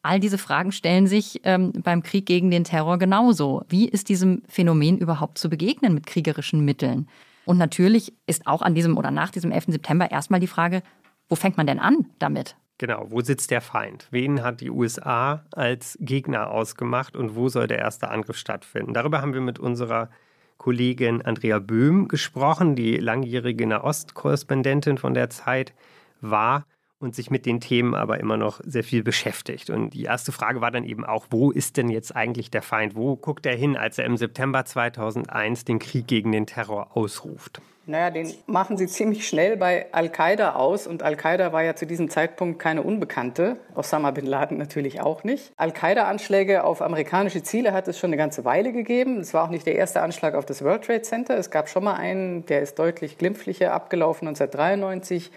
B: All diese Fragen stellen sich ähm, beim Krieg gegen den Terror genauso. Wie ist diesem Phänomen überhaupt zu begegnen mit kriegerischen Mitteln? Und natürlich ist auch an diesem oder nach diesem 11. September erstmal die Frage, wo fängt man denn an damit?
D: Genau, wo sitzt der Feind? Wen hat die USA als Gegner ausgemacht und wo soll der erste Angriff stattfinden? Darüber haben wir mit unserer Kollegin Andrea Böhm gesprochen, die langjährige Nahostkorrespondentin von der Zeit war und sich mit den Themen aber immer noch sehr viel beschäftigt. Und die erste Frage war dann eben auch, wo ist denn jetzt eigentlich der Feind? Wo guckt er hin, als er im September 2001 den Krieg gegen den Terror ausruft?
F: Naja, den machen sie ziemlich schnell bei Al-Qaida aus. Und Al-Qaida war ja zu diesem Zeitpunkt keine Unbekannte. Osama bin Laden natürlich auch nicht. Al-Qaida-Anschläge auf amerikanische Ziele hat es schon eine ganze Weile gegeben. Es war auch nicht der erste Anschlag auf das World Trade Center. Es gab schon mal einen, der ist deutlich glimpflicher abgelaufen 1993.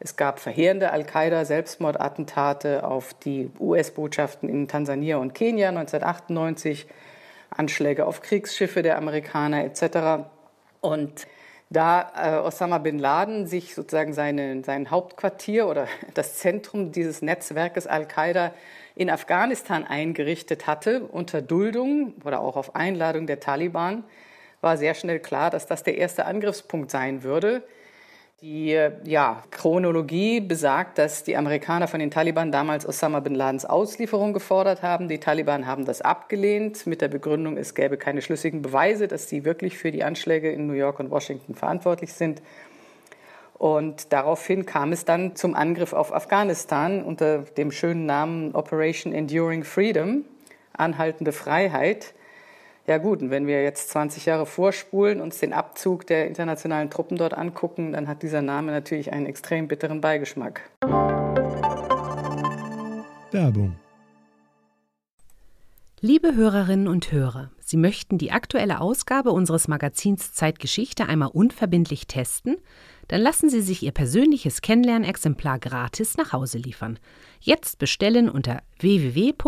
F: Es gab verheerende Al-Qaida-Selbstmordattentate auf die US-Botschaften in Tansania und Kenia 1998, Anschläge auf Kriegsschiffe der Amerikaner etc. Und da äh, Osama bin Laden sich sozusagen seine, sein Hauptquartier oder *laughs* das Zentrum dieses Netzwerkes Al-Qaida in Afghanistan eingerichtet hatte, unter Duldung oder auch auf Einladung der Taliban, war sehr schnell klar, dass das der erste Angriffspunkt sein würde. Die ja, Chronologie besagt, dass die Amerikaner von den Taliban damals Osama bin Ladens Auslieferung gefordert haben. Die Taliban haben das abgelehnt mit der Begründung, es gäbe keine schlüssigen Beweise, dass sie wirklich für die Anschläge in New York und Washington verantwortlich sind. Und daraufhin kam es dann zum Angriff auf Afghanistan unter dem schönen Namen Operation Enduring Freedom, anhaltende Freiheit. Ja gut, und wenn wir jetzt 20 Jahre vorspulen, uns den Abzug der internationalen Truppen dort angucken, dann hat dieser Name natürlich einen extrem bitteren Beigeschmack.
G: Werbung. Liebe Hörerinnen und Hörer, Sie möchten die aktuelle Ausgabe unseres Magazins Zeitgeschichte einmal unverbindlich testen? Dann lassen Sie sich Ihr persönliches Kennenlernexemplar gratis nach Hause liefern. Jetzt bestellen unter www.zeit.de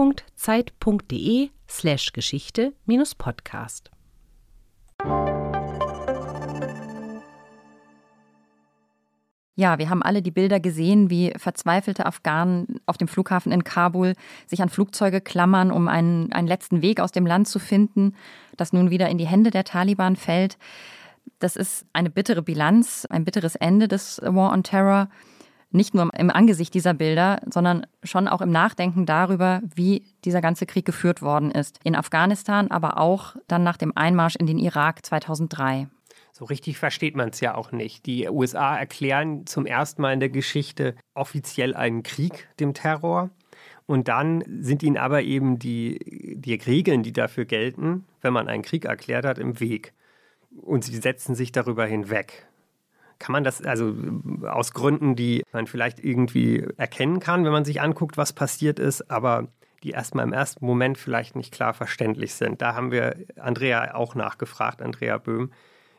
G: slash Geschichte-Podcast.
B: Ja, wir haben alle die Bilder gesehen, wie verzweifelte Afghanen auf dem Flughafen in Kabul sich an Flugzeuge klammern, um einen, einen letzten Weg aus dem Land zu finden, das nun wieder in die Hände der Taliban fällt. Das ist eine bittere Bilanz, ein bitteres Ende des War on Terror nicht nur im Angesicht dieser Bilder, sondern schon auch im Nachdenken darüber, wie dieser ganze Krieg geführt worden ist. In Afghanistan, aber auch dann nach dem Einmarsch in den Irak 2003.
D: So richtig versteht man es ja auch nicht. Die USA erklären zum ersten Mal in der Geschichte offiziell einen Krieg dem Terror. Und dann sind ihnen aber eben die, die Regeln, die dafür gelten, wenn man einen Krieg erklärt hat, im Weg. Und sie setzen sich darüber hinweg. Kann man das also aus Gründen, die man vielleicht irgendwie erkennen kann, wenn man sich anguckt, was passiert ist, aber die erstmal im ersten Moment vielleicht nicht klar verständlich sind. Da haben wir Andrea auch nachgefragt, Andrea Böhm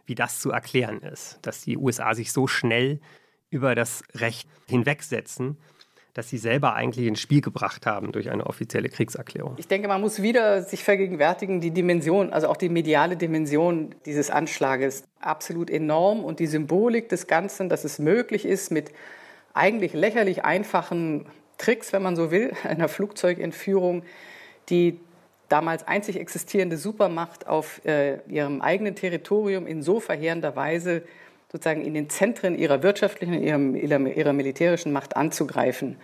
D: wie das zu erklären ist, dass die USA sich so schnell über das Recht hinwegsetzen, dass sie selber eigentlich ins Spiel gebracht haben durch eine offizielle Kriegserklärung.
F: Ich denke, man muss wieder sich vergegenwärtigen, die Dimension, also auch die mediale Dimension dieses Anschlages, absolut enorm und die Symbolik des Ganzen, dass es möglich ist, mit eigentlich lächerlich einfachen Tricks, wenn man so will, *laughs* einer Flugzeugentführung, die damals einzig existierende Supermacht auf äh, ihrem eigenen Territorium in so verheerender Weise sozusagen in den Zentren ihrer wirtschaftlichen, ihrer, ihrer militärischen Macht anzugreifen.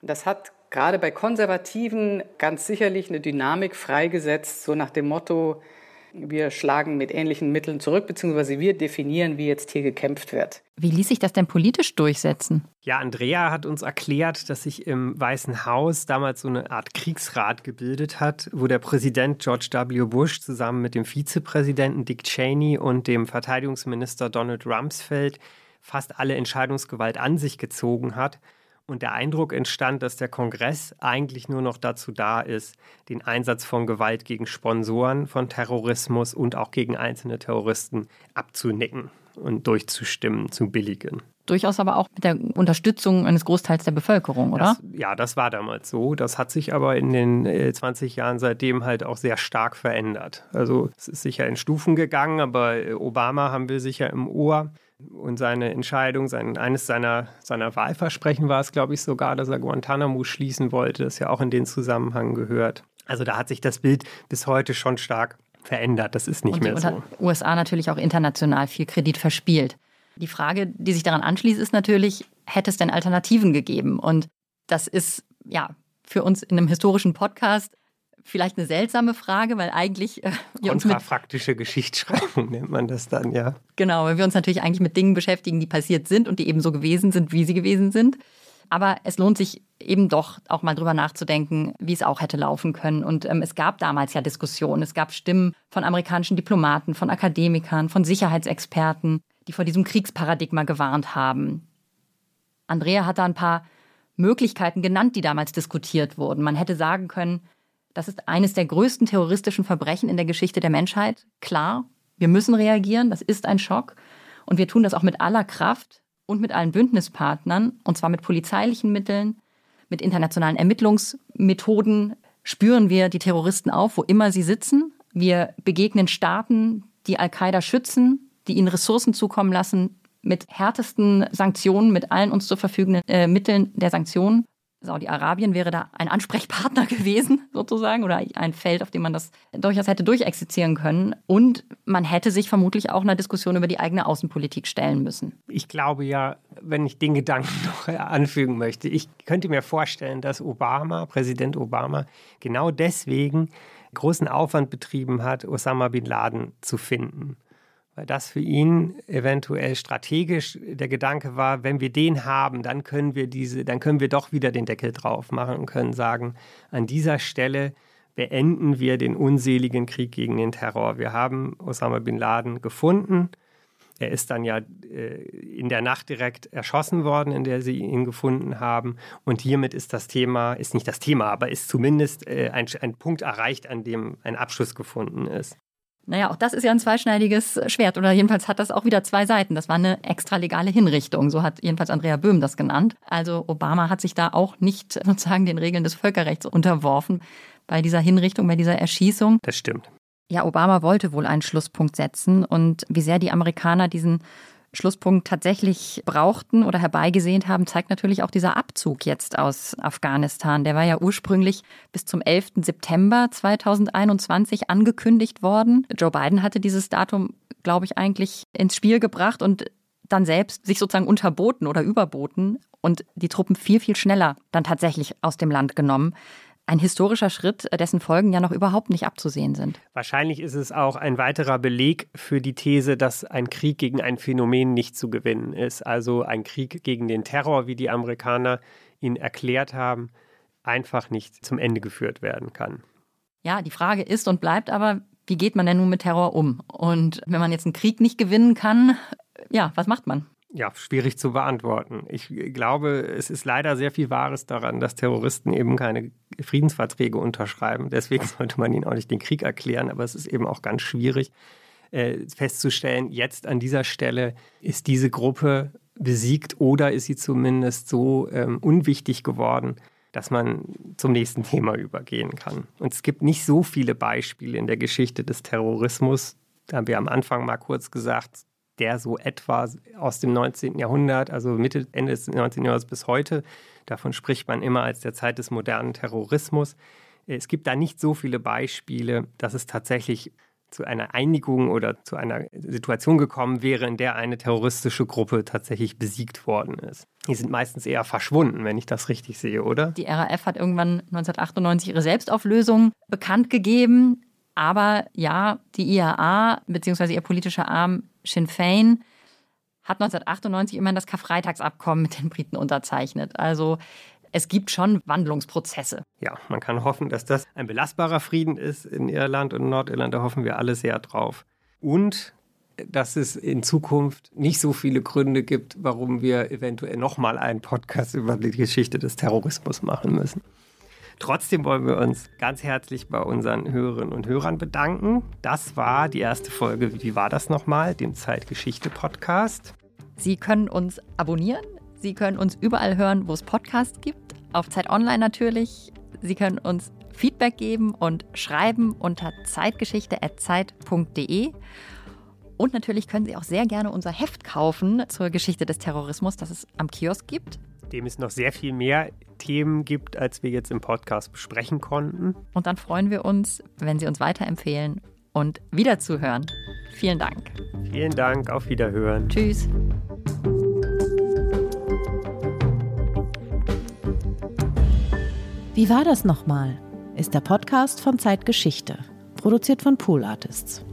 F: Das hat gerade bei Konservativen ganz sicherlich eine Dynamik freigesetzt, so nach dem Motto, wir schlagen mit ähnlichen Mitteln zurück, beziehungsweise wir definieren, wie jetzt hier gekämpft wird.
B: Wie ließ sich das denn politisch durchsetzen?
D: Ja, Andrea hat uns erklärt, dass sich im Weißen Haus damals so eine Art Kriegsrat gebildet hat, wo der Präsident George W. Bush zusammen mit dem Vizepräsidenten Dick Cheney und dem Verteidigungsminister Donald Rumsfeld fast alle Entscheidungsgewalt an sich gezogen hat und der Eindruck entstand, dass der Kongress eigentlich nur noch dazu da ist, den Einsatz von Gewalt gegen Sponsoren von Terrorismus und auch gegen einzelne Terroristen abzunicken und durchzustimmen, zu billigen.
B: Durchaus aber auch mit der Unterstützung eines Großteils der Bevölkerung, oder?
D: Das, ja, das war damals so. Das hat sich aber in den 20 äh, Jahren seitdem halt auch sehr stark verändert. Also es ist sicher in Stufen gegangen, aber Obama haben wir sicher im Ohr. Und seine Entscheidung, sein, eines seiner, seiner Wahlversprechen war es, glaube ich, sogar, dass er Guantanamo schließen wollte, das ja auch in den Zusammenhang gehört. Also da hat sich das Bild bis heute schon stark verändert. Das ist nicht
B: und,
D: mehr
B: und
D: so.
B: Hat USA natürlich auch international viel Kredit verspielt. Die Frage, die sich daran anschließt, ist natürlich, hätte es denn Alternativen gegeben? Und das ist ja für uns in einem historischen Podcast vielleicht eine seltsame Frage, weil eigentlich
D: äh, wir mit praktische Geschichtsschreibung *laughs* nennt man das dann, ja.
B: Genau, weil wir uns natürlich eigentlich mit Dingen beschäftigen, die passiert sind und die eben so gewesen sind, wie sie gewesen sind. Aber es lohnt sich eben doch auch mal drüber nachzudenken, wie es auch hätte laufen können. Und ähm, es gab damals ja Diskussionen. Es gab Stimmen von amerikanischen Diplomaten, von Akademikern, von Sicherheitsexperten, die vor diesem Kriegsparadigma gewarnt haben. Andrea hat da ein paar Möglichkeiten genannt, die damals diskutiert wurden. Man hätte sagen können, das ist eines der größten terroristischen Verbrechen in der Geschichte der Menschheit. Klar, wir müssen reagieren, das ist ein Schock. Und wir tun das auch mit aller Kraft und mit allen Bündnispartnern, und zwar mit polizeilichen Mitteln, mit internationalen Ermittlungsmethoden spüren wir die Terroristen auf, wo immer sie sitzen. Wir begegnen Staaten, die Al-Qaida schützen, die ihnen Ressourcen zukommen lassen, mit härtesten Sanktionen, mit allen uns zur verfügenden äh, Mitteln der Sanktionen. Saudi-Arabien wäre da ein Ansprechpartner *laughs* gewesen, sozusagen, oder ein Feld, auf dem man das durchaus hätte durchexerzieren können. Und man hätte sich vermutlich auch einer Diskussion über die eigene Außenpolitik stellen müssen.
D: Ich glaube ja, wenn ich den Gedanken *laughs* noch anfügen möchte, ich könnte mir vorstellen, dass Obama, Präsident Obama, genau deswegen großen Aufwand betrieben hat, Osama bin Laden zu finden weil das für ihn eventuell strategisch der Gedanke war, wenn wir den haben, dann können wir diese, dann können wir doch wieder den Deckel drauf machen und können sagen, an dieser Stelle beenden wir den unseligen Krieg gegen den Terror. Wir haben Osama bin Laden gefunden. Er ist dann ja äh, in der Nacht direkt erschossen worden, in der sie ihn gefunden haben. Und hiermit ist das Thema, ist nicht das Thema, aber ist zumindest äh, ein, ein Punkt erreicht, an dem ein Abschluss gefunden ist.
B: Naja, auch das ist ja ein zweischneidiges Schwert oder jedenfalls hat das auch wieder zwei Seiten. Das war eine extralegale Hinrichtung, so hat jedenfalls Andrea Böhm das genannt. Also Obama hat sich da auch nicht *laughs* sozusagen den Regeln des Völkerrechts unterworfen bei dieser Hinrichtung, bei dieser Erschießung.
D: Das stimmt.
B: Ja, Obama wollte wohl einen Schlusspunkt setzen und wie sehr die Amerikaner diesen Schlusspunkt tatsächlich brauchten oder herbeigesehnt haben, zeigt natürlich auch dieser Abzug jetzt aus Afghanistan. Der war ja ursprünglich bis zum 11. September 2021 angekündigt worden. Joe Biden hatte dieses Datum, glaube ich, eigentlich ins Spiel gebracht und dann selbst sich sozusagen unterboten oder überboten und die Truppen viel, viel schneller dann tatsächlich aus dem Land genommen. Ein historischer Schritt, dessen Folgen ja noch überhaupt nicht abzusehen sind.
D: Wahrscheinlich ist es auch ein weiterer Beleg für die These, dass ein Krieg gegen ein Phänomen nicht zu gewinnen ist. Also ein Krieg gegen den Terror, wie die Amerikaner ihn erklärt haben, einfach nicht zum Ende geführt werden kann.
B: Ja, die Frage ist und bleibt aber, wie geht man denn nun mit Terror um? Und wenn man jetzt einen Krieg nicht gewinnen kann, ja, was macht man?
D: Ja, schwierig zu beantworten. Ich glaube, es ist leider sehr viel Wahres daran, dass Terroristen eben keine Friedensverträge unterschreiben. Deswegen *laughs* sollte man ihnen auch nicht den Krieg erklären, aber es ist eben auch ganz schwierig äh, festzustellen, jetzt an dieser Stelle ist diese Gruppe besiegt oder ist sie zumindest so ähm, unwichtig geworden, dass man zum nächsten Thema übergehen kann. Und es gibt nicht so viele Beispiele in der Geschichte des Terrorismus. Da haben wir am Anfang mal kurz gesagt, der so etwa aus dem 19. Jahrhundert, also Mitte, Ende des 19. Jahrhunderts bis heute, davon spricht man immer als der Zeit des modernen Terrorismus. Es gibt da nicht so viele Beispiele, dass es tatsächlich zu einer Einigung oder zu einer Situation gekommen wäre, in der eine terroristische Gruppe tatsächlich besiegt worden ist. Die sind meistens eher verschwunden, wenn ich das richtig sehe, oder?
B: Die RAF hat irgendwann 1998 ihre Selbstauflösung bekannt gegeben. Aber ja, die IAA bzw. ihr politischer Arm Sinn Fein hat 1998 immerhin das Karfreitagsabkommen mit den Briten unterzeichnet. Also es gibt schon Wandlungsprozesse.
D: Ja, man kann hoffen, dass das ein belastbarer Frieden ist in Irland und Nordirland. Da hoffen wir alle sehr drauf. Und dass es in Zukunft nicht so viele Gründe gibt, warum wir eventuell nochmal einen Podcast über die Geschichte des Terrorismus machen müssen. Trotzdem wollen wir uns ganz herzlich bei unseren Hörerinnen und Hörern bedanken. Das war die erste Folge, wie war das nochmal, dem Zeitgeschichte-Podcast.
B: Sie können uns abonnieren, Sie können uns überall hören, wo es Podcasts gibt, auf Zeit Online natürlich. Sie können uns Feedback geben und schreiben unter zeitgeschichte.zeit.de. Und natürlich können Sie auch sehr gerne unser Heft kaufen zur Geschichte des Terrorismus, das es am Kiosk gibt.
D: Dem es noch sehr viel mehr Themen gibt, als wir jetzt im Podcast besprechen konnten.
B: Und dann freuen wir uns, wenn Sie uns weiterempfehlen und wiederzuhören. Vielen Dank.
D: Vielen Dank, auf Wiederhören.
B: Tschüss.
A: Wie war das nochmal? Ist der Podcast von Zeitgeschichte, produziert von Pool Artists.